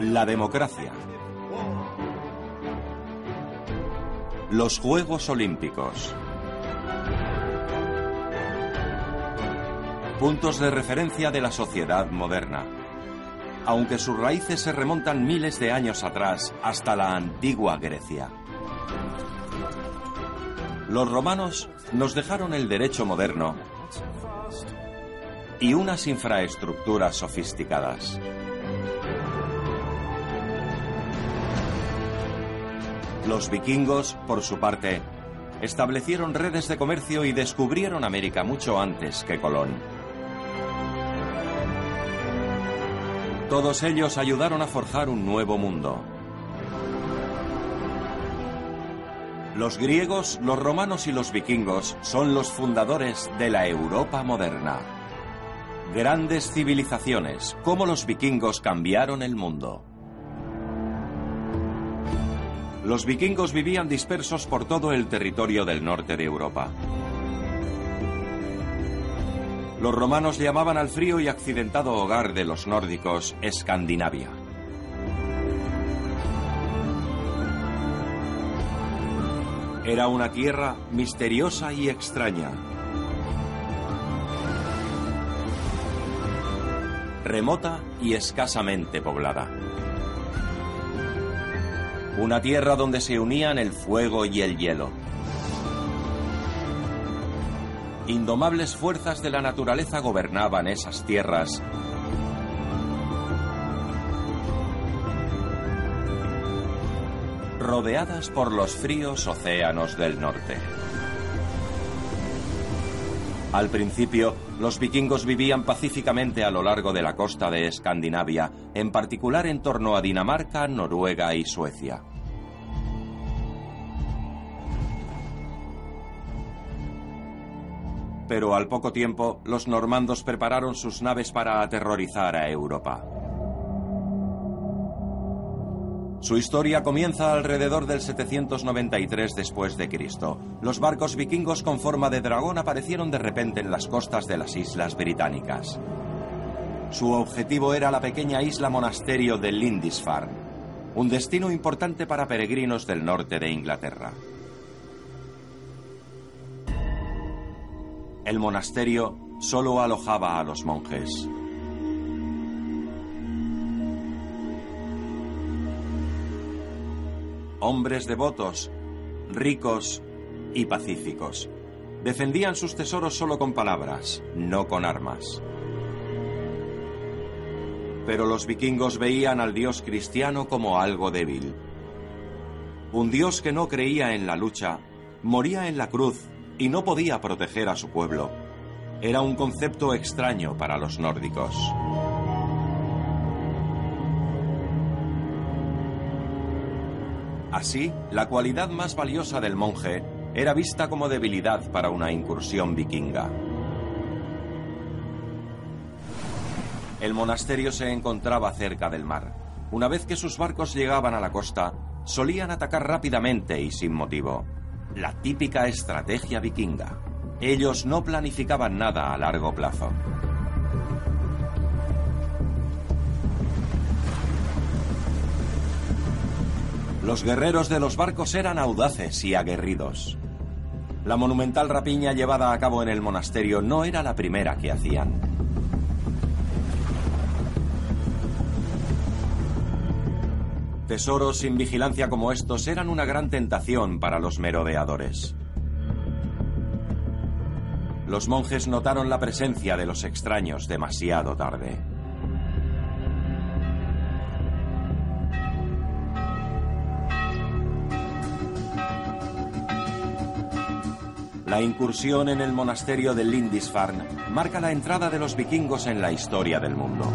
La democracia. Los Juegos Olímpicos. Puntos de referencia de la sociedad moderna. Aunque sus raíces se remontan miles de años atrás hasta la antigua Grecia. Los romanos nos dejaron el derecho moderno y unas infraestructuras sofisticadas. Los vikingos, por su parte, establecieron redes de comercio y descubrieron América mucho antes que Colón. Todos ellos ayudaron a forjar un nuevo mundo. Los griegos, los romanos y los vikingos son los fundadores de la Europa moderna. Grandes civilizaciones, como los vikingos cambiaron el mundo. Los vikingos vivían dispersos por todo el territorio del norte de Europa. Los romanos llamaban al frío y accidentado hogar de los nórdicos Escandinavia. Era una tierra misteriosa y extraña. Remota y escasamente poblada. Una tierra donde se unían el fuego y el hielo. Indomables fuerzas de la naturaleza gobernaban esas tierras rodeadas por los fríos océanos del norte. Al principio, los vikingos vivían pacíficamente a lo largo de la costa de Escandinavia, en particular en torno a Dinamarca, Noruega y Suecia. Pero al poco tiempo, los normandos prepararon sus naves para aterrorizar a Europa. Su historia comienza alrededor del 793 después de Cristo. Los barcos vikingos con forma de dragón aparecieron de repente en las costas de las islas británicas. Su objetivo era la pequeña isla monasterio de Lindisfarne, un destino importante para peregrinos del norte de Inglaterra. El monasterio solo alojaba a los monjes. Hombres devotos, ricos y pacíficos. Defendían sus tesoros solo con palabras, no con armas. Pero los vikingos veían al dios cristiano como algo débil. Un dios que no creía en la lucha, moría en la cruz y no podía proteger a su pueblo. Era un concepto extraño para los nórdicos. Así, la cualidad más valiosa del monje era vista como debilidad para una incursión vikinga. El monasterio se encontraba cerca del mar. Una vez que sus barcos llegaban a la costa, solían atacar rápidamente y sin motivo. La típica estrategia vikinga. Ellos no planificaban nada a largo plazo. Los guerreros de los barcos eran audaces y aguerridos. La monumental rapiña llevada a cabo en el monasterio no era la primera que hacían. Tesoros sin vigilancia como estos eran una gran tentación para los merodeadores. Los monjes notaron la presencia de los extraños demasiado tarde. La incursión en el monasterio de Lindisfarne marca la entrada de los vikingos en la historia del mundo.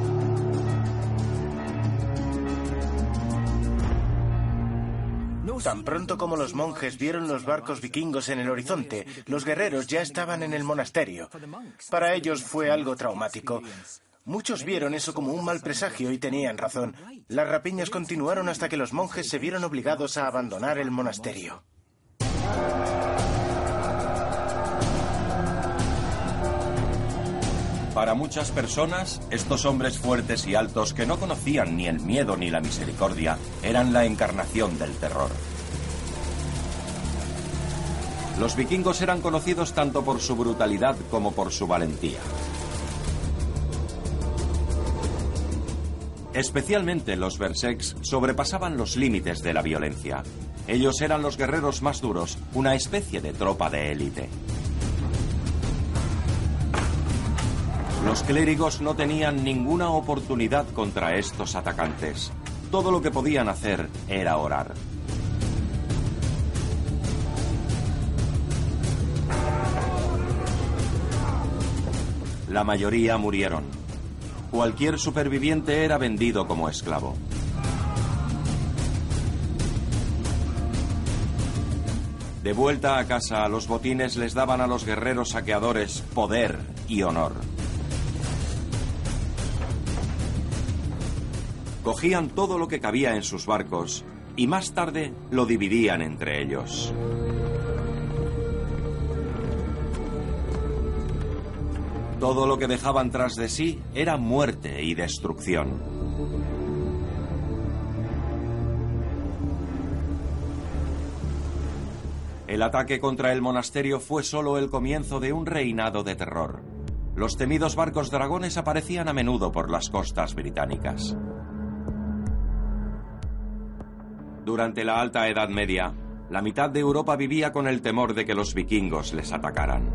Tan pronto como los monjes vieron los barcos vikingos en el horizonte, los guerreros ya estaban en el monasterio. Para ellos fue algo traumático. Muchos vieron eso como un mal presagio y tenían razón. Las rapiñas continuaron hasta que los monjes se vieron obligados a abandonar el monasterio. Para muchas personas, estos hombres fuertes y altos que no conocían ni el miedo ni la misericordia eran la encarnación del terror. Los vikingos eran conocidos tanto por su brutalidad como por su valentía. Especialmente los Berserks sobrepasaban los límites de la violencia. Ellos eran los guerreros más duros, una especie de tropa de élite. Los clérigos no tenían ninguna oportunidad contra estos atacantes. Todo lo que podían hacer era orar. La mayoría murieron. Cualquier superviviente era vendido como esclavo. De vuelta a casa, los botines les daban a los guerreros saqueadores poder y honor. Cogían todo lo que cabía en sus barcos y más tarde lo dividían entre ellos. Todo lo que dejaban tras de sí era muerte y destrucción. El ataque contra el monasterio fue solo el comienzo de un reinado de terror. Los temidos barcos dragones aparecían a menudo por las costas británicas. Durante la Alta Edad Media, la mitad de Europa vivía con el temor de que los vikingos les atacaran.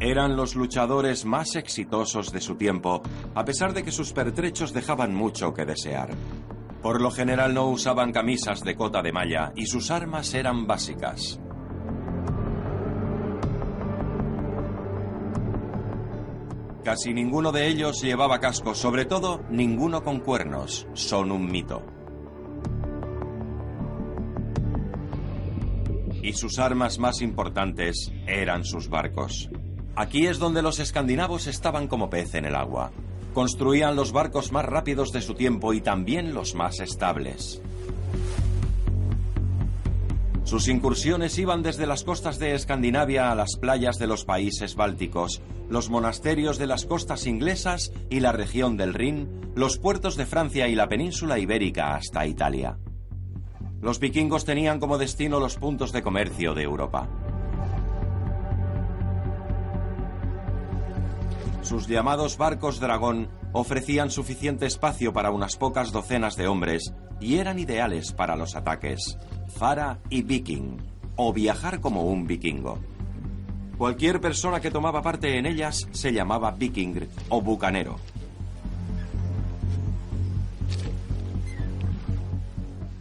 Eran los luchadores más exitosos de su tiempo, a pesar de que sus pertrechos dejaban mucho que desear. Por lo general no usaban camisas de cota de malla y sus armas eran básicas. Casi ninguno de ellos llevaba casco, sobre todo ninguno con cuernos. Son un mito. Y sus armas más importantes eran sus barcos. Aquí es donde los escandinavos estaban como pez en el agua. Construían los barcos más rápidos de su tiempo y también los más estables. Sus incursiones iban desde las costas de Escandinavia a las playas de los países bálticos, los monasterios de las costas inglesas y la región del Rin, los puertos de Francia y la península ibérica hasta Italia. Los vikingos tenían como destino los puntos de comercio de Europa. Sus llamados barcos dragón ofrecían suficiente espacio para unas pocas docenas de hombres y eran ideales para los ataques. Fara y viking, o viajar como un vikingo. Cualquier persona que tomaba parte en ellas se llamaba viking o bucanero.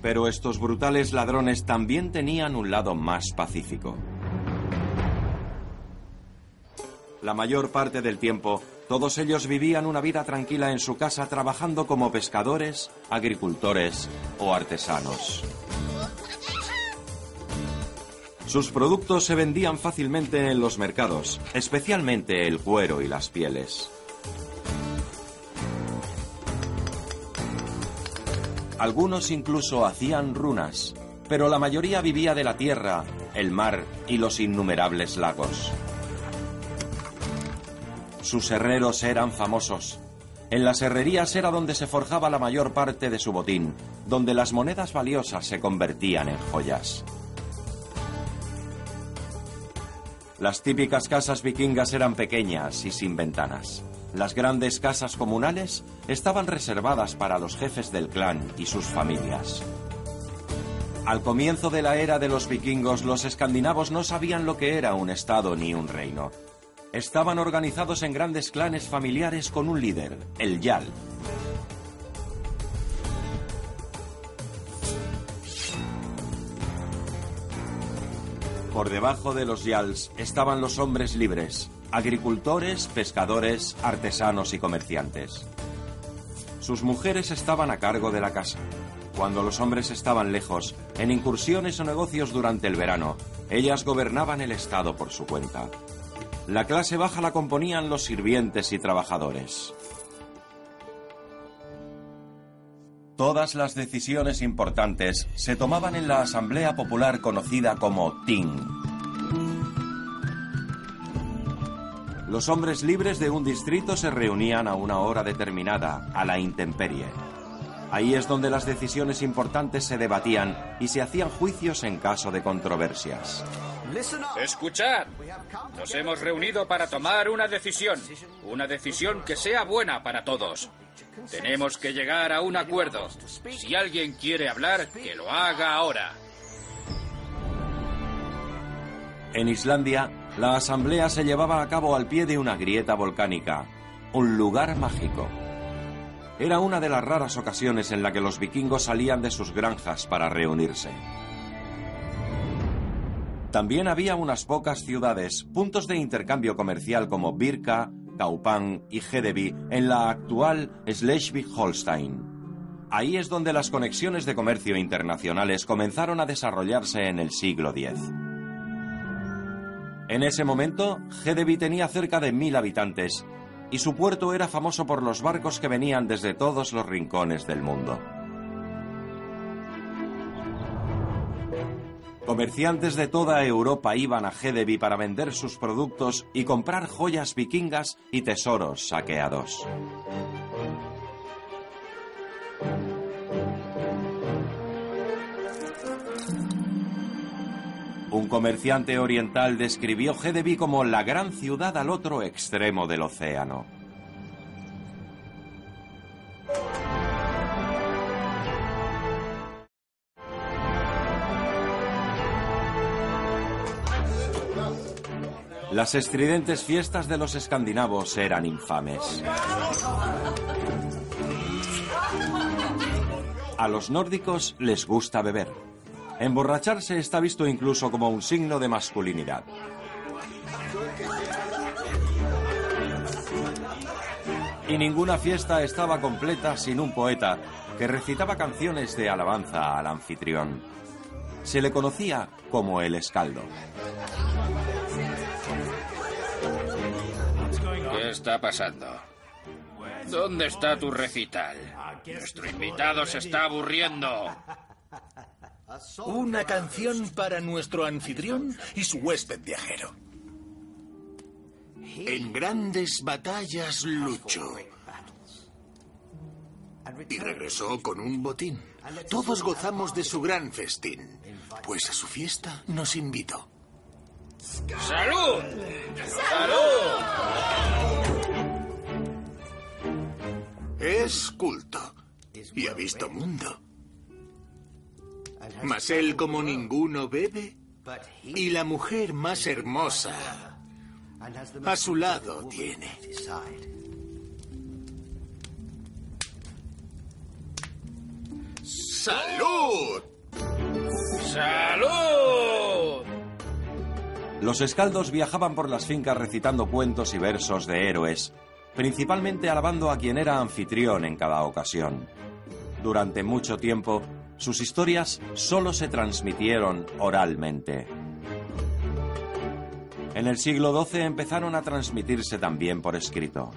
Pero estos brutales ladrones también tenían un lado más pacífico. La mayor parte del tiempo, todos ellos vivían una vida tranquila en su casa trabajando como pescadores, agricultores o artesanos. Sus productos se vendían fácilmente en los mercados, especialmente el cuero y las pieles. Algunos incluso hacían runas, pero la mayoría vivía de la tierra, el mar y los innumerables lagos. Sus herreros eran famosos. En las herrerías era donde se forjaba la mayor parte de su botín, donde las monedas valiosas se convertían en joyas. Las típicas casas vikingas eran pequeñas y sin ventanas. Las grandes casas comunales estaban reservadas para los jefes del clan y sus familias. Al comienzo de la era de los vikingos, los escandinavos no sabían lo que era un estado ni un reino estaban organizados en grandes clanes familiares con un líder, el Yal. Por debajo de los Yals estaban los hombres libres, agricultores, pescadores, artesanos y comerciantes. Sus mujeres estaban a cargo de la casa. Cuando los hombres estaban lejos, en incursiones o negocios durante el verano, ellas gobernaban el Estado por su cuenta. La clase baja la componían los sirvientes y trabajadores. Todas las decisiones importantes se tomaban en la asamblea popular conocida como Ting. Los hombres libres de un distrito se reunían a una hora determinada, a la intemperie. Ahí es donde las decisiones importantes se debatían y se hacían juicios en caso de controversias. Escuchad, nos hemos reunido para tomar una decisión, una decisión que sea buena para todos. Tenemos que llegar a un acuerdo. Si alguien quiere hablar, que lo haga ahora. En Islandia, la asamblea se llevaba a cabo al pie de una grieta volcánica, un lugar mágico. Era una de las raras ocasiones en la que los vikingos salían de sus granjas para reunirse. También había unas pocas ciudades, puntos de intercambio comercial como Birka, Kaupang y Hedeby en la actual Schleswig-Holstein. Ahí es donde las conexiones de comercio internacionales comenzaron a desarrollarse en el siglo X. En ese momento, Hedeby tenía cerca de mil habitantes y su puerto era famoso por los barcos que venían desde todos los rincones del mundo. Comerciantes de toda Europa iban a Hedeby para vender sus productos y comprar joyas vikingas y tesoros saqueados. Un comerciante oriental describió Hedeby como la gran ciudad al otro extremo del océano. Las estridentes fiestas de los escandinavos eran infames. A los nórdicos les gusta beber. Emborracharse está visto incluso como un signo de masculinidad. Y ninguna fiesta estaba completa sin un poeta que recitaba canciones de alabanza al anfitrión. Se le conocía como el escaldo. ¿Qué está pasando? ¿Dónde está tu recital? Nuestro invitado se está aburriendo. Una canción para nuestro anfitrión y su huésped viajero. En grandes batallas luchó. Y regresó con un botín. Todos gozamos de su gran festín, pues a su fiesta nos invitó. ¡Salud! ¡Salud! Es culto y ha visto mundo. Mas él como ninguno bebe y la mujer más hermosa a su lado tiene. ¡Salud! ¡Salud! Los escaldos viajaban por las fincas recitando cuentos y versos de héroes, principalmente alabando a quien era anfitrión en cada ocasión. Durante mucho tiempo, sus historias solo se transmitieron oralmente. En el siglo XII empezaron a transmitirse también por escrito.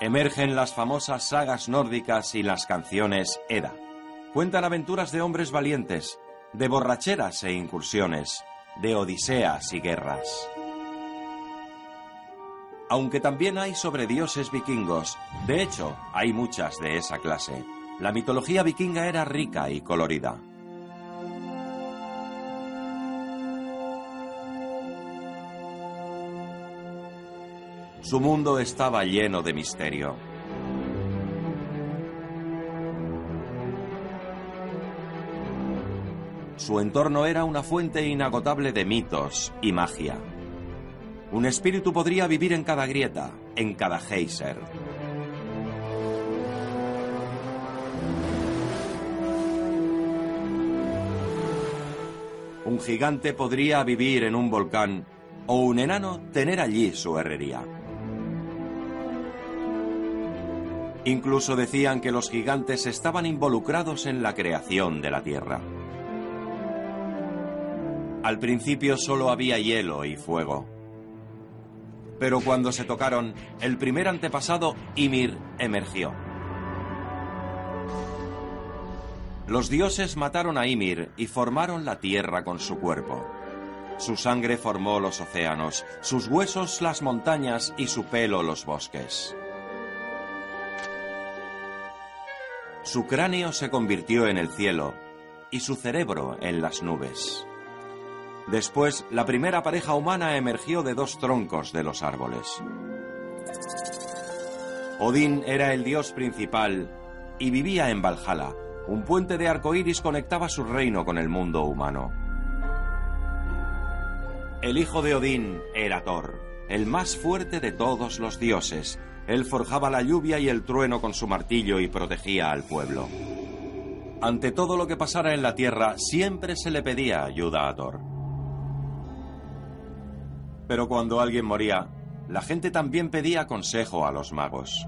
Emergen las famosas sagas nórdicas y las canciones Edda. Cuentan aventuras de hombres valientes, de borracheras e incursiones, de odiseas y guerras. Aunque también hay sobre dioses vikingos, de hecho, hay muchas de esa clase. La mitología vikinga era rica y colorida. Su mundo estaba lleno de misterio. Su entorno era una fuente inagotable de mitos y magia. Un espíritu podría vivir en cada grieta, en cada geyser. Un gigante podría vivir en un volcán o un enano tener allí su herrería. Incluso decían que los gigantes estaban involucrados en la creación de la Tierra. Al principio solo había hielo y fuego. Pero cuando se tocaron, el primer antepasado, Ymir, emergió. Los dioses mataron a Ymir y formaron la tierra con su cuerpo. Su sangre formó los océanos, sus huesos las montañas y su pelo los bosques. Su cráneo se convirtió en el cielo y su cerebro en las nubes. Después, la primera pareja humana emergió de dos troncos de los árboles. Odín era el dios principal y vivía en Valhalla. Un puente de arco iris conectaba su reino con el mundo humano. El hijo de Odín era Thor, el más fuerte de todos los dioses. Él forjaba la lluvia y el trueno con su martillo y protegía al pueblo. Ante todo lo que pasara en la tierra, siempre se le pedía ayuda a Thor. Pero cuando alguien moría, la gente también pedía consejo a los magos.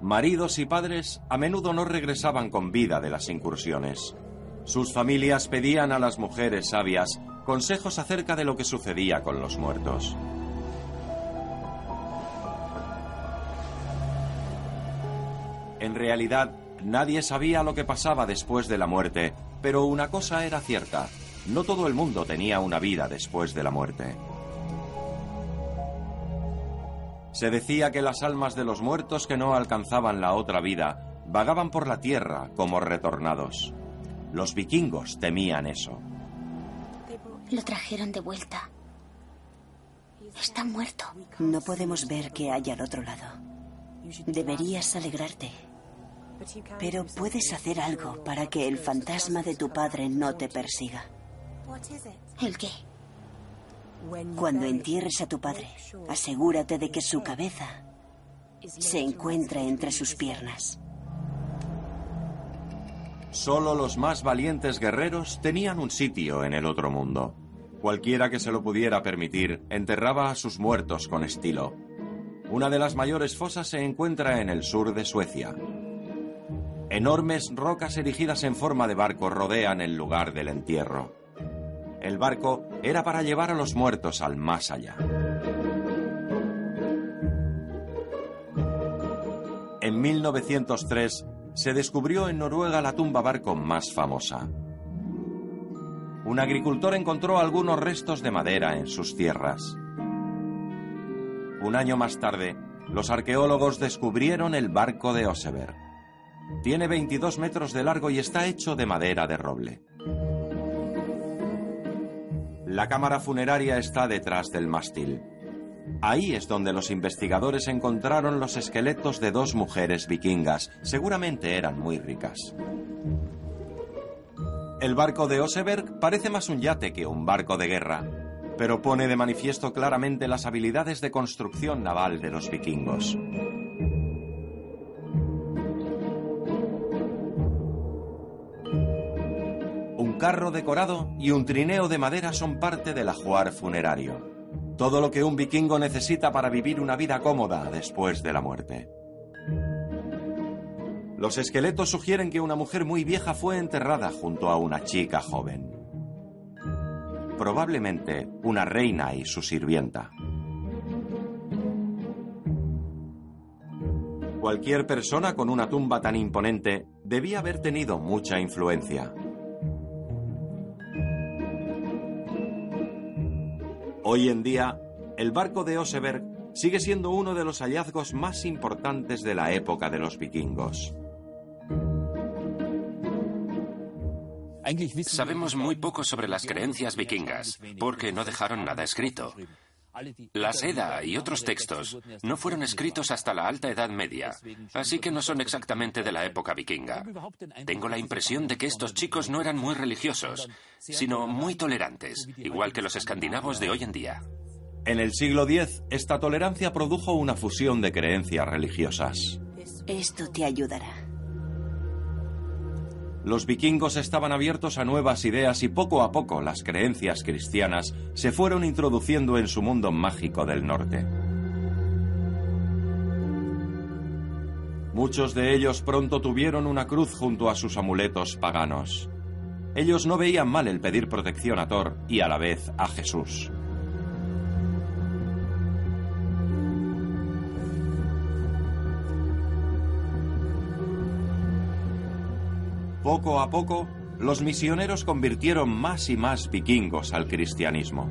Maridos y padres a menudo no regresaban con vida de las incursiones. Sus familias pedían a las mujeres sabias consejos acerca de lo que sucedía con los muertos. En realidad, nadie sabía lo que pasaba después de la muerte, pero una cosa era cierta, no todo el mundo tenía una vida después de la muerte. Se decía que las almas de los muertos que no alcanzaban la otra vida vagaban por la tierra como retornados. Los vikingos temían eso. Lo trajeron de vuelta. Está muerto. No podemos ver qué hay al otro lado. Deberías alegrarte. Pero puedes hacer algo para que el fantasma de tu padre no te persiga. ¿El qué? Cuando entierres a tu padre, asegúrate de que su cabeza se encuentre entre sus piernas. Solo los más valientes guerreros tenían un sitio en el otro mundo. Cualquiera que se lo pudiera permitir enterraba a sus muertos con estilo. Una de las mayores fosas se encuentra en el sur de Suecia. Enormes rocas erigidas en forma de barco rodean el lugar del entierro. El barco era para llevar a los muertos al más allá. En 1903 se descubrió en Noruega la tumba barco más famosa. Un agricultor encontró algunos restos de madera en sus tierras. Un año más tarde, los arqueólogos descubrieron el barco de Oseberg. Tiene 22 metros de largo y está hecho de madera de roble. La cámara funeraria está detrás del mástil. Ahí es donde los investigadores encontraron los esqueletos de dos mujeres vikingas. Seguramente eran muy ricas. El barco de Oseberg parece más un yate que un barco de guerra, pero pone de manifiesto claramente las habilidades de construcción naval de los vikingos. Carro decorado y un trineo de madera son parte del ajuar funerario. Todo lo que un vikingo necesita para vivir una vida cómoda después de la muerte. Los esqueletos sugieren que una mujer muy vieja fue enterrada junto a una chica joven. Probablemente una reina y su sirvienta. Cualquier persona con una tumba tan imponente debía haber tenido mucha influencia. Hoy en día, el barco de Oseberg sigue siendo uno de los hallazgos más importantes de la época de los vikingos. Sabemos muy poco sobre las creencias vikingas, porque no dejaron nada escrito. La Seda y otros textos no fueron escritos hasta la Alta Edad Media, así que no son exactamente de la época vikinga. Tengo la impresión de que estos chicos no eran muy religiosos, sino muy tolerantes, igual que los escandinavos de hoy en día. En el siglo X, esta tolerancia produjo una fusión de creencias religiosas. Esto te ayudará. Los vikingos estaban abiertos a nuevas ideas y poco a poco las creencias cristianas se fueron introduciendo en su mundo mágico del norte. Muchos de ellos pronto tuvieron una cruz junto a sus amuletos paganos. Ellos no veían mal el pedir protección a Thor y a la vez a Jesús. Poco a poco, los misioneros convirtieron más y más vikingos al cristianismo.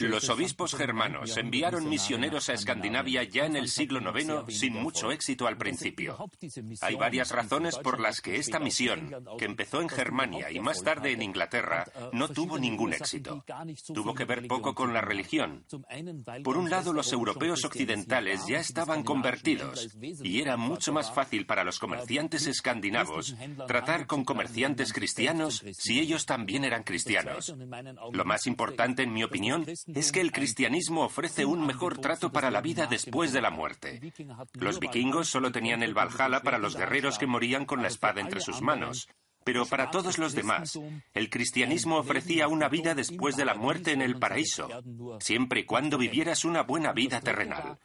Los obispos germanos enviaron misioneros a Escandinavia ya en el siglo IX sin mucho éxito al principio. Hay varias razones por las que esta misión, que empezó en Germania y más tarde en Inglaterra, no tuvo ningún éxito. Tuvo que ver poco con la religión. Por un lado, los europeos occidentales ya estaban convertidos y era mucho más fácil para los comerciantes escandinavos tratar con comerciantes cristianos si ellos también eran cristianos. Lo más importante, en mi es que el cristianismo ofrece un mejor trato para la vida después de la muerte. Los vikingos solo tenían el Valhalla para los guerreros que morían con la espada entre sus manos. Pero para todos los demás, el cristianismo ofrecía una vida después de la muerte en el paraíso, siempre y cuando vivieras una buena vida terrenal.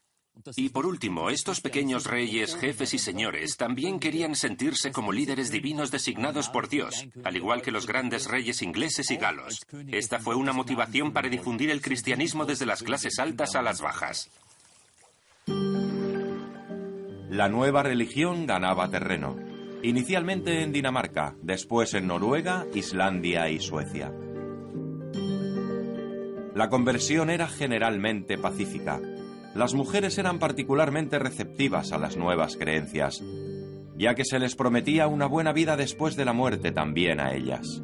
Y por último, estos pequeños reyes, jefes y señores también querían sentirse como líderes divinos designados por Dios, al igual que los grandes reyes ingleses y galos. Esta fue una motivación para difundir el cristianismo desde las clases altas a las bajas. La nueva religión ganaba terreno, inicialmente en Dinamarca, después en Noruega, Islandia y Suecia. La conversión era generalmente pacífica las mujeres eran particularmente receptivas a las nuevas creencias, ya que se les prometía una buena vida después de la muerte también a ellas.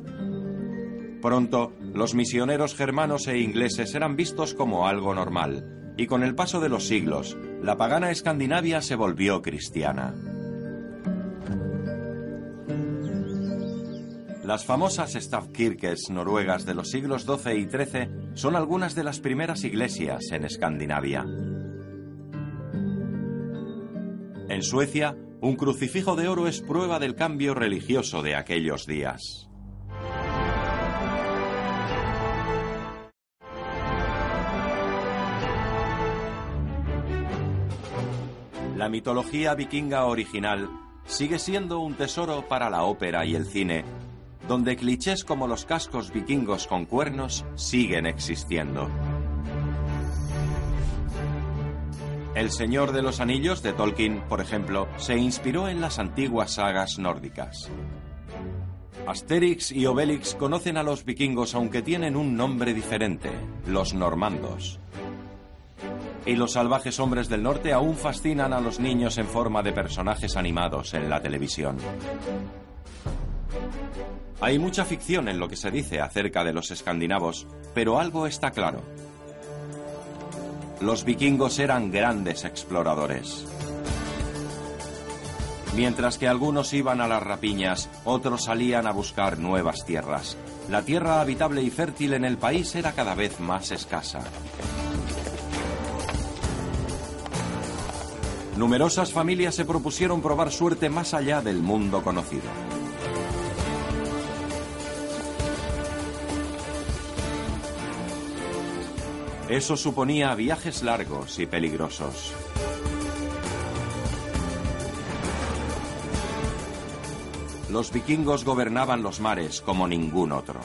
Pronto, los misioneros germanos e ingleses eran vistos como algo normal, y con el paso de los siglos, la pagana Escandinavia se volvió cristiana. Las famosas Stavkirkes noruegas de los siglos XII y XIII son algunas de las primeras iglesias en Escandinavia. En Suecia, un crucifijo de oro es prueba del cambio religioso de aquellos días. La mitología vikinga original sigue siendo un tesoro para la ópera y el cine, donde clichés como los cascos vikingos con cuernos siguen existiendo. El Señor de los Anillos de Tolkien, por ejemplo, se inspiró en las antiguas sagas nórdicas. Asterix y Obelix conocen a los vikingos aunque tienen un nombre diferente, los normandos. Y los salvajes hombres del norte aún fascinan a los niños en forma de personajes animados en la televisión. Hay mucha ficción en lo que se dice acerca de los escandinavos, pero algo está claro. Los vikingos eran grandes exploradores. Mientras que algunos iban a las rapiñas, otros salían a buscar nuevas tierras. La tierra habitable y fértil en el país era cada vez más escasa. Numerosas familias se propusieron probar suerte más allá del mundo conocido. Eso suponía viajes largos y peligrosos. Los vikingos gobernaban los mares como ningún otro.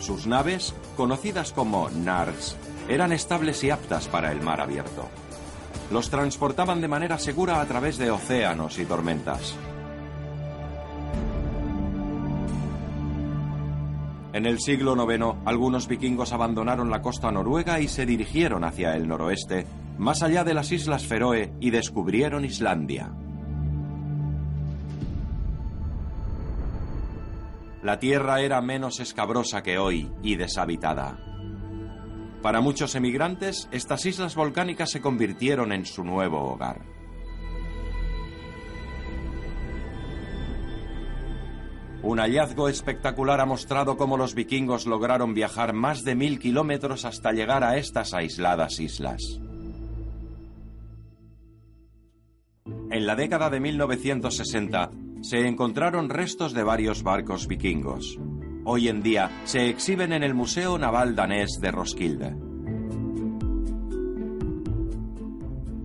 Sus naves, conocidas como Nars, eran estables y aptas para el mar abierto. Los transportaban de manera segura a través de océanos y tormentas. En el siglo IX, algunos vikingos abandonaron la costa noruega y se dirigieron hacia el noroeste, más allá de las islas Feroe, y descubrieron Islandia. La tierra era menos escabrosa que hoy y deshabitada. Para muchos emigrantes, estas islas volcánicas se convirtieron en su nuevo hogar. Un hallazgo espectacular ha mostrado cómo los vikingos lograron viajar más de mil kilómetros hasta llegar a estas aisladas islas. En la década de 1960 se encontraron restos de varios barcos vikingos. Hoy en día se exhiben en el Museo Naval Danés de Roskilde.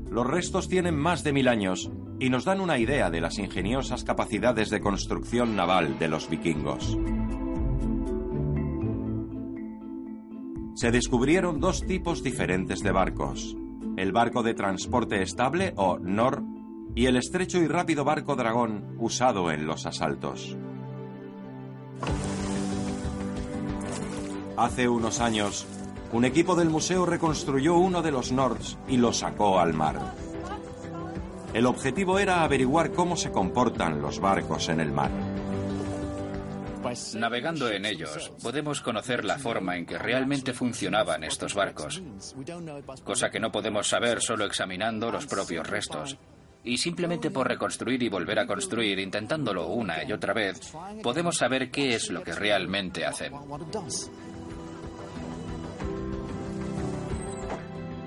Los restos tienen más de mil años y nos dan una idea de las ingeniosas capacidades de construcción naval de los vikingos. Se descubrieron dos tipos diferentes de barcos. El barco de transporte estable o NOR y el estrecho y rápido barco dragón usado en los asaltos. Hace unos años, un equipo del museo reconstruyó uno de los Nords y lo sacó al mar. El objetivo era averiguar cómo se comportan los barcos en el mar. Navegando en ellos, podemos conocer la forma en que realmente funcionaban estos barcos, cosa que no podemos saber solo examinando los propios restos. Y simplemente por reconstruir y volver a construir, intentándolo una y otra vez, podemos saber qué es lo que realmente hacen.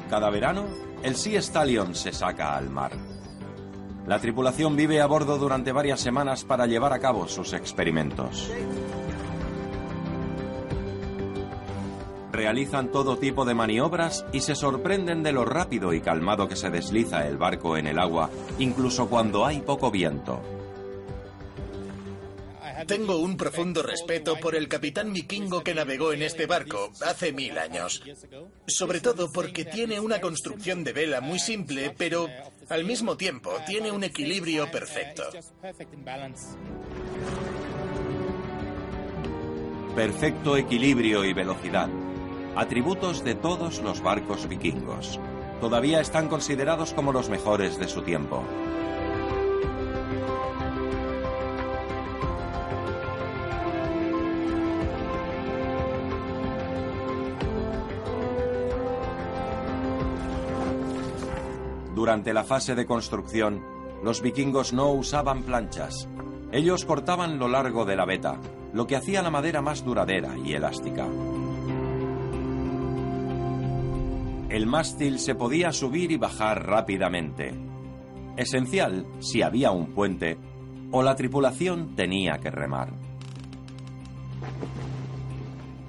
Cada verano, el Sea Stallion se saca al mar. La tripulación vive a bordo durante varias semanas para llevar a cabo sus experimentos. Realizan todo tipo de maniobras y se sorprenden de lo rápido y calmado que se desliza el barco en el agua, incluso cuando hay poco viento. Tengo un profundo respeto por el capitán vikingo que navegó en este barco hace mil años. Sobre todo porque tiene una construcción de vela muy simple, pero al mismo tiempo tiene un equilibrio perfecto. Perfecto equilibrio y velocidad. Atributos de todos los barcos vikingos. Todavía están considerados como los mejores de su tiempo. Durante la fase de construcción, los vikingos no usaban planchas. Ellos cortaban lo largo de la veta, lo que hacía la madera más duradera y elástica. El mástil se podía subir y bajar rápidamente. Esencial si había un puente o la tripulación tenía que remar.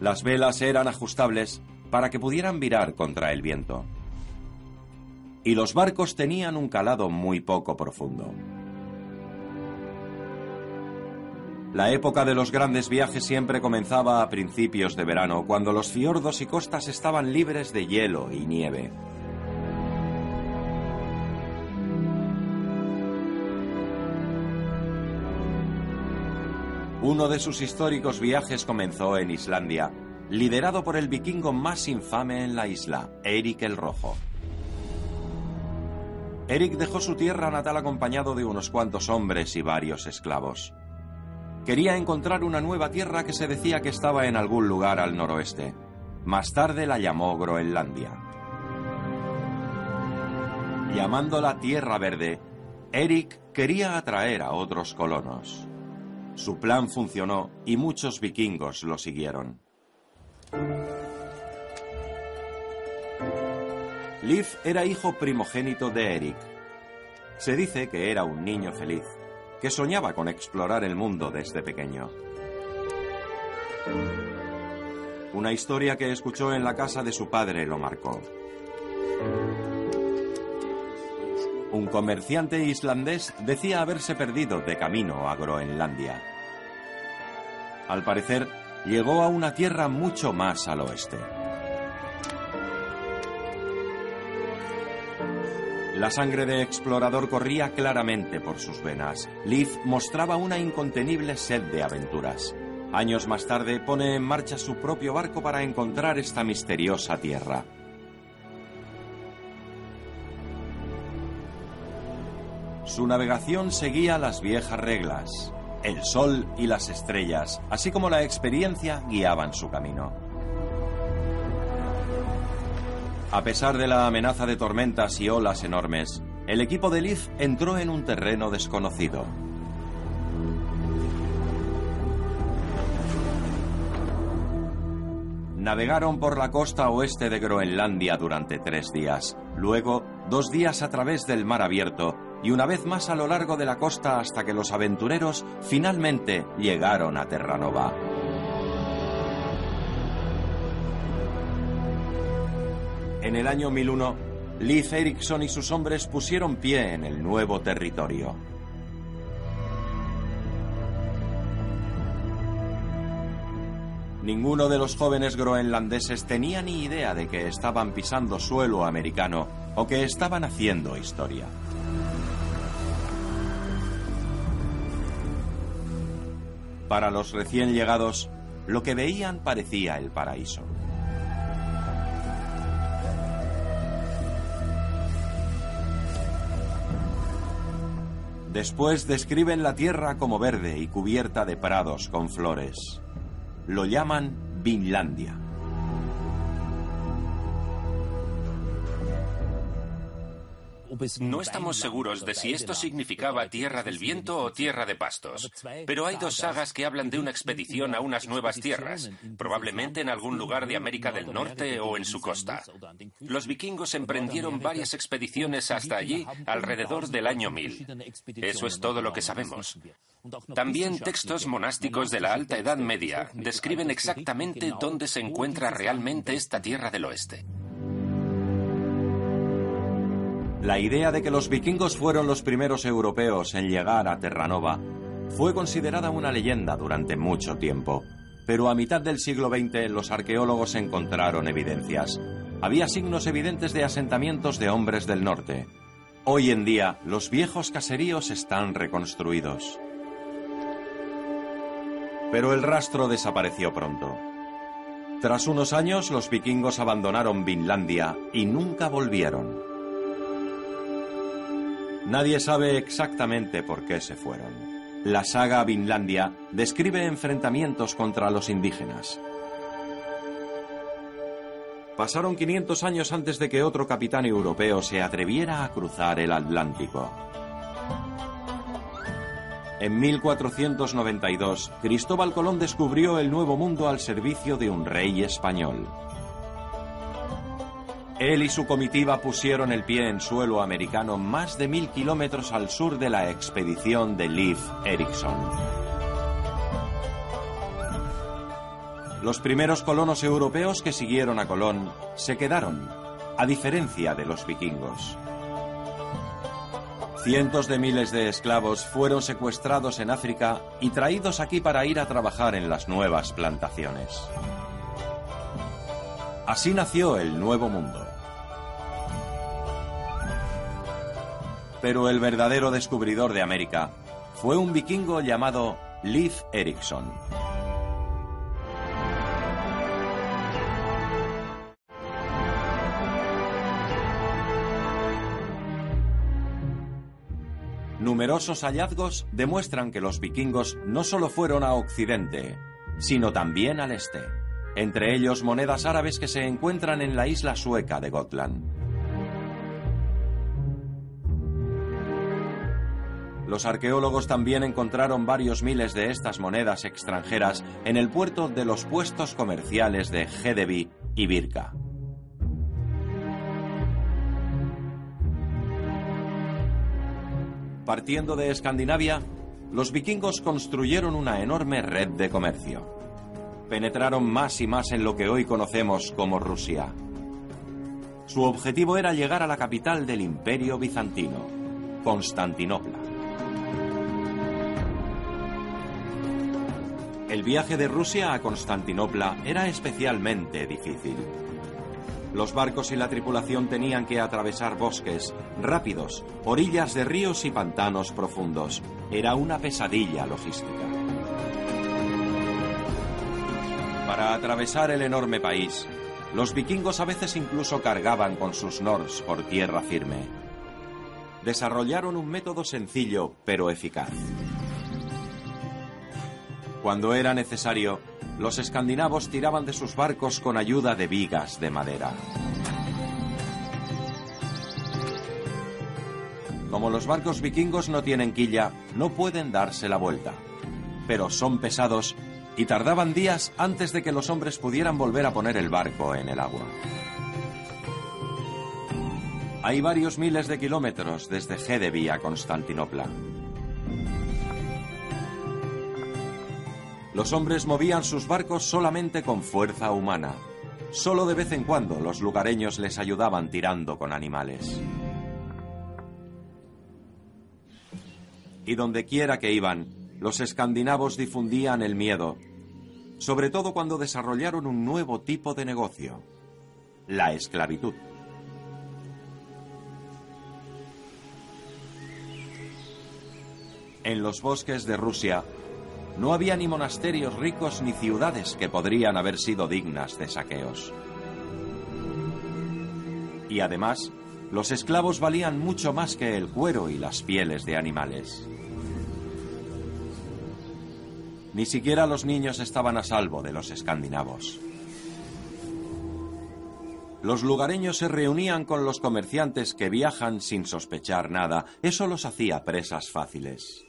Las velas eran ajustables para que pudieran virar contra el viento y los barcos tenían un calado muy poco profundo. La época de los grandes viajes siempre comenzaba a principios de verano, cuando los fiordos y costas estaban libres de hielo y nieve. Uno de sus históricos viajes comenzó en Islandia, liderado por el vikingo más infame en la isla, Erik el Rojo. Eric dejó su tierra natal acompañado de unos cuantos hombres y varios esclavos. Quería encontrar una nueva tierra que se decía que estaba en algún lugar al noroeste. Más tarde la llamó Groenlandia. Llamándola Tierra Verde, Eric quería atraer a otros colonos. Su plan funcionó y muchos vikingos lo siguieron. Liv era hijo primogénito de Eric. Se dice que era un niño feliz, que soñaba con explorar el mundo desde pequeño. Una historia que escuchó en la casa de su padre lo marcó. Un comerciante islandés decía haberse perdido de camino a Groenlandia. Al parecer, llegó a una tierra mucho más al oeste. La sangre de explorador corría claramente por sus venas. Liv mostraba una incontenible sed de aventuras. Años más tarde pone en marcha su propio barco para encontrar esta misteriosa tierra. Su navegación seguía las viejas reglas. El sol y las estrellas, así como la experiencia, guiaban su camino. A pesar de la amenaza de tormentas y olas enormes, el equipo de Leaf entró en un terreno desconocido. Navegaron por la costa oeste de Groenlandia durante tres días, luego dos días a través del mar abierto y una vez más a lo largo de la costa hasta que los aventureros finalmente llegaron a Terranova. En el año 1001, Leif Erikson y sus hombres pusieron pie en el nuevo territorio. Ninguno de los jóvenes groenlandeses tenía ni idea de que estaban pisando suelo americano o que estaban haciendo historia. Para los recién llegados, lo que veían parecía el paraíso. Después describen la tierra como verde y cubierta de prados con flores. Lo llaman Vinlandia. No estamos seguros de si esto significaba tierra del viento o tierra de pastos, pero hay dos sagas que hablan de una expedición a unas nuevas tierras, probablemente en algún lugar de América del Norte o en su costa. Los vikingos emprendieron varias expediciones hasta allí alrededor del año 1000. Eso es todo lo que sabemos. También textos monásticos de la Alta Edad Media describen exactamente dónde se encuentra realmente esta tierra del oeste. La idea de que los vikingos fueron los primeros europeos en llegar a Terranova fue considerada una leyenda durante mucho tiempo, pero a mitad del siglo XX los arqueólogos encontraron evidencias. Había signos evidentes de asentamientos de hombres del norte. Hoy en día los viejos caseríos están reconstruidos. Pero el rastro desapareció pronto. Tras unos años los vikingos abandonaron Vinlandia y nunca volvieron. Nadie sabe exactamente por qué se fueron. La saga Vinlandia describe enfrentamientos contra los indígenas. Pasaron 500 años antes de que otro capitán europeo se atreviera a cruzar el Atlántico. En 1492, Cristóbal Colón descubrió el Nuevo Mundo al servicio de un rey español. Él y su comitiva pusieron el pie en suelo americano más de mil kilómetros al sur de la expedición de Leif Erikson. Los primeros colonos europeos que siguieron a Colón se quedaron, a diferencia de los vikingos. Cientos de miles de esclavos fueron secuestrados en África y traídos aquí para ir a trabajar en las nuevas plantaciones. Así nació el Nuevo Mundo. Pero el verdadero descubridor de América fue un vikingo llamado Leif Erikson. Numerosos hallazgos demuestran que los vikingos no solo fueron a Occidente, sino también al este, entre ellos monedas árabes que se encuentran en la isla sueca de Gotland. Los arqueólogos también encontraron varios miles de estas monedas extranjeras en el puerto de los puestos comerciales de Hedeby y Birka. Partiendo de Escandinavia, los vikingos construyeron una enorme red de comercio. Penetraron más y más en lo que hoy conocemos como Rusia. Su objetivo era llegar a la capital del imperio bizantino, Constantinopla. El viaje de Rusia a Constantinopla era especialmente difícil. Los barcos y la tripulación tenían que atravesar bosques, rápidos, orillas de ríos y pantanos profundos. Era una pesadilla logística. Para atravesar el enorme país, los vikingos a veces incluso cargaban con sus nors por tierra firme. Desarrollaron un método sencillo pero eficaz. Cuando era necesario, los escandinavos tiraban de sus barcos con ayuda de vigas de madera. Como los barcos vikingos no tienen quilla, no pueden darse la vuelta. Pero son pesados y tardaban días antes de que los hombres pudieran volver a poner el barco en el agua. Hay varios miles de kilómetros desde Hedeby a Constantinopla. Los hombres movían sus barcos solamente con fuerza humana. Solo de vez en cuando los lugareños les ayudaban tirando con animales. Y donde quiera que iban, los escandinavos difundían el miedo. sobre todo cuando desarrollaron un nuevo tipo de negocio, la esclavitud. En los bosques de Rusia no había ni monasterios ricos ni ciudades que podrían haber sido dignas de saqueos. Y además, los esclavos valían mucho más que el cuero y las pieles de animales. Ni siquiera los niños estaban a salvo de los escandinavos. Los lugareños se reunían con los comerciantes que viajan sin sospechar nada. Eso los hacía presas fáciles.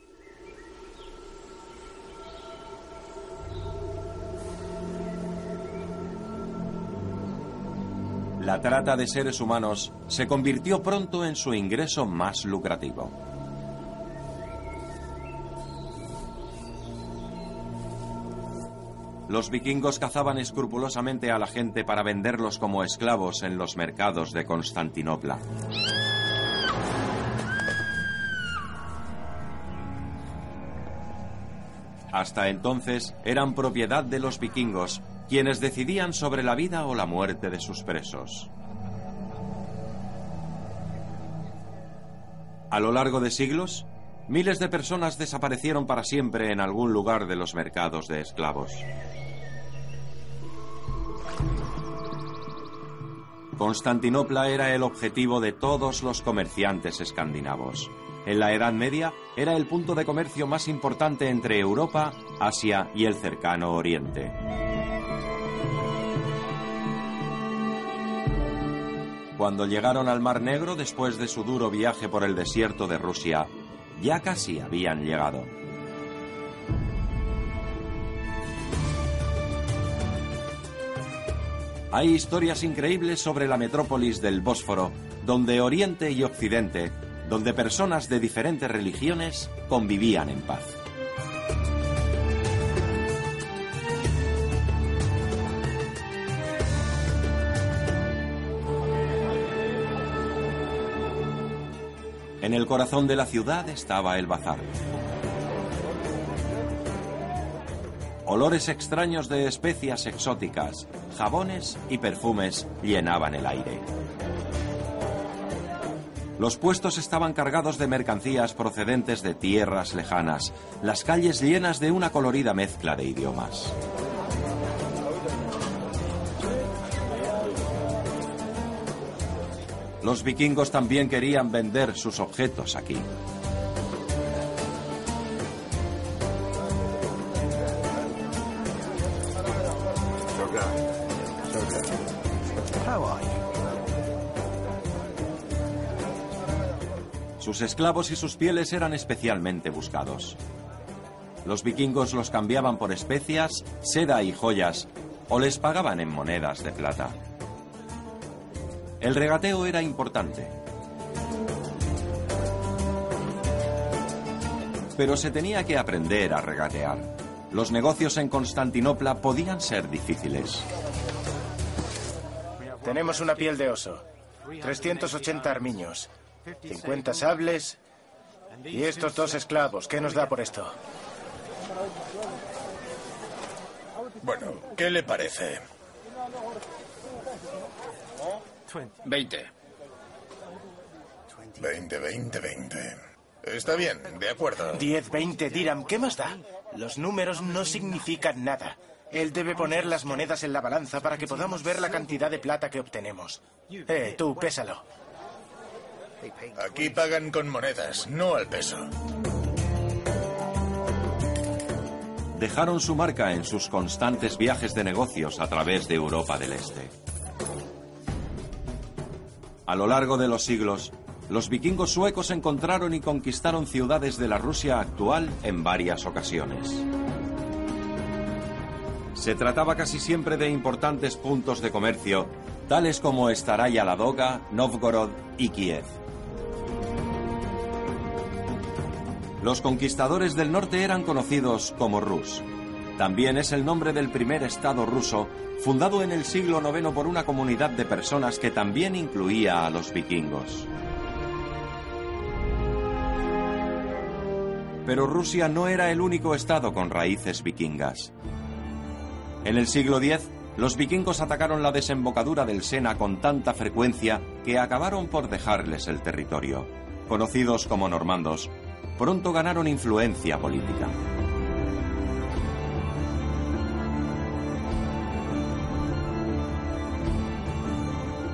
La trata de seres humanos se convirtió pronto en su ingreso más lucrativo. Los vikingos cazaban escrupulosamente a la gente para venderlos como esclavos en los mercados de Constantinopla. Hasta entonces eran propiedad de los vikingos, quienes decidían sobre la vida o la muerte de sus presos. A lo largo de siglos, miles de personas desaparecieron para siempre en algún lugar de los mercados de esclavos. Constantinopla era el objetivo de todos los comerciantes escandinavos. En la Edad Media era el punto de comercio más importante entre Europa, Asia y el cercano Oriente. Cuando llegaron al Mar Negro después de su duro viaje por el desierto de Rusia, ya casi habían llegado. Hay historias increíbles sobre la metrópolis del Bósforo, donde Oriente y Occidente, donde personas de diferentes religiones convivían en paz. En el corazón de la ciudad estaba el bazar. Olores extraños de especias exóticas, jabones y perfumes llenaban el aire. Los puestos estaban cargados de mercancías procedentes de tierras lejanas, las calles llenas de una colorida mezcla de idiomas. Los vikingos también querían vender sus objetos aquí. Sus esclavos y sus pieles eran especialmente buscados. Los vikingos los cambiaban por especias, seda y joyas, o les pagaban en monedas de plata. El regateo era importante. Pero se tenía que aprender a regatear. Los negocios en Constantinopla podían ser difíciles. Tenemos una piel de oso, 380 armiños, 50 sables y estos dos esclavos. ¿Qué nos da por esto? Bueno, ¿qué le parece? 20. 20, 20, 20. Está bien, de acuerdo. 10, 20, Diram, ¿qué más da? Los números no significan nada. Él debe poner las monedas en la balanza para que podamos ver la cantidad de plata que obtenemos. Eh, tú, pésalo. Aquí pagan con monedas, no al peso. Dejaron su marca en sus constantes viajes de negocios a través de Europa del Este. A lo largo de los siglos, los vikingos suecos encontraron y conquistaron ciudades de la Rusia actual en varias ocasiones. Se trataba casi siempre de importantes puntos de comercio, tales como Staraya Ladoga, Novgorod y Kiev. Los conquistadores del norte eran conocidos como Rus. También es el nombre del primer estado ruso, fundado en el siglo IX por una comunidad de personas que también incluía a los vikingos. Pero Rusia no era el único estado con raíces vikingas. En el siglo X, los vikingos atacaron la desembocadura del Sena con tanta frecuencia que acabaron por dejarles el territorio. Conocidos como normandos, pronto ganaron influencia política.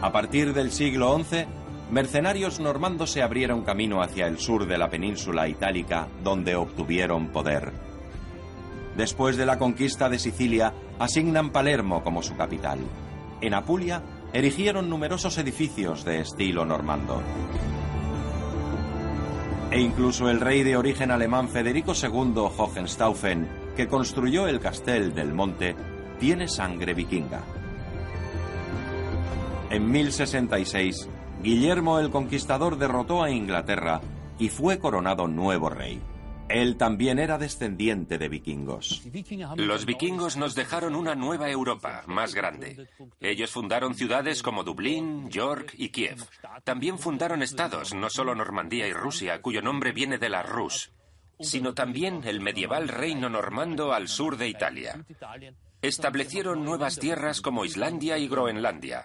A partir del siglo XI, mercenarios normandos se abrieron camino hacia el sur de la península itálica, donde obtuvieron poder. Después de la conquista de Sicilia, asignan Palermo como su capital. En Apulia, erigieron numerosos edificios de estilo normando. E incluso el rey de origen alemán Federico II Hohenstaufen, que construyó el Castel del Monte, tiene sangre vikinga. En 1066, Guillermo el Conquistador derrotó a Inglaterra y fue coronado nuevo rey. Él también era descendiente de vikingos. Los vikingos nos dejaron una nueva Europa, más grande. Ellos fundaron ciudades como Dublín, York y Kiev. También fundaron estados, no solo Normandía y Rusia, cuyo nombre viene de la Rus, sino también el medieval reino normando al sur de Italia. Establecieron nuevas tierras como Islandia y Groenlandia.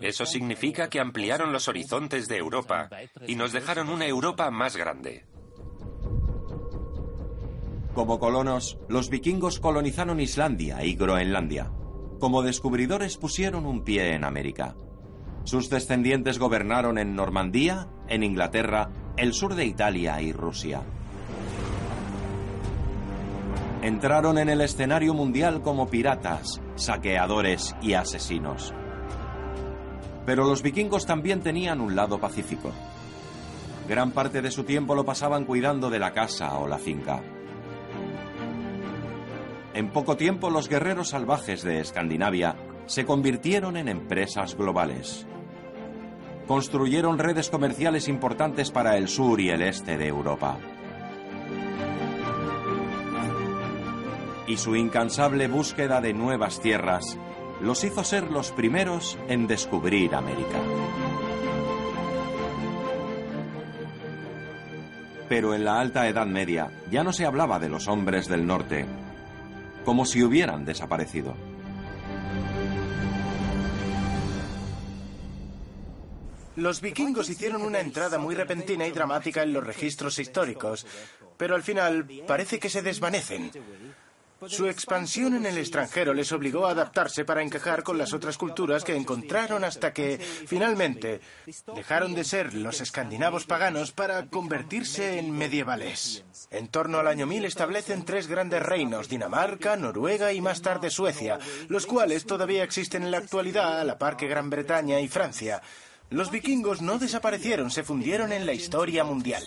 Eso significa que ampliaron los horizontes de Europa y nos dejaron una Europa más grande. Como colonos, los vikingos colonizaron Islandia y Groenlandia. Como descubridores pusieron un pie en América. Sus descendientes gobernaron en Normandía, en Inglaterra, el sur de Italia y Rusia. Entraron en el escenario mundial como piratas, saqueadores y asesinos. Pero los vikingos también tenían un lado pacífico. Gran parte de su tiempo lo pasaban cuidando de la casa o la finca. En poco tiempo los guerreros salvajes de Escandinavia se convirtieron en empresas globales. Construyeron redes comerciales importantes para el sur y el este de Europa. Y su incansable búsqueda de nuevas tierras los hizo ser los primeros en descubrir América. Pero en la Alta Edad Media ya no se hablaba de los hombres del norte, como si hubieran desaparecido. Los vikingos hicieron una entrada muy repentina y dramática en los registros históricos, pero al final parece que se desvanecen. Su expansión en el extranjero les obligó a adaptarse para encajar con las otras culturas que encontraron hasta que, finalmente, dejaron de ser los escandinavos paganos para convertirse en medievales. En torno al año 1000 establecen tres grandes reinos, Dinamarca, Noruega y más tarde Suecia, los cuales todavía existen en la actualidad a la par que Gran Bretaña y Francia. Los vikingos no desaparecieron, se fundieron en la historia mundial.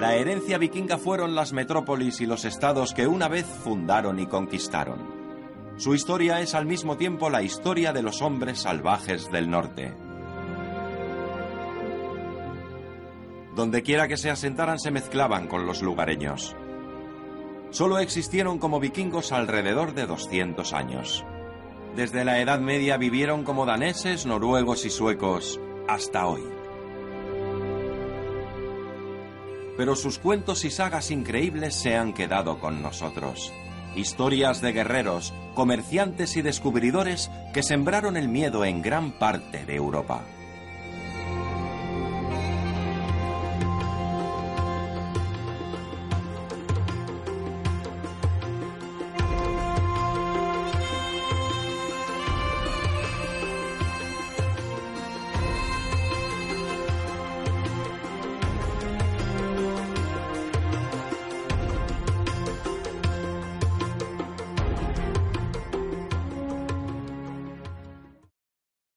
La herencia vikinga fueron las metrópolis y los estados que una vez fundaron y conquistaron. Su historia es al mismo tiempo la historia de los hombres salvajes del norte. Donde quiera que se asentaran se mezclaban con los lugareños. Solo existieron como vikingos alrededor de 200 años. Desde la Edad Media vivieron como daneses, noruegos y suecos hasta hoy pero sus cuentos y sagas increíbles se han quedado con nosotros. Historias de guerreros, comerciantes y descubridores que sembraron el miedo en gran parte de Europa.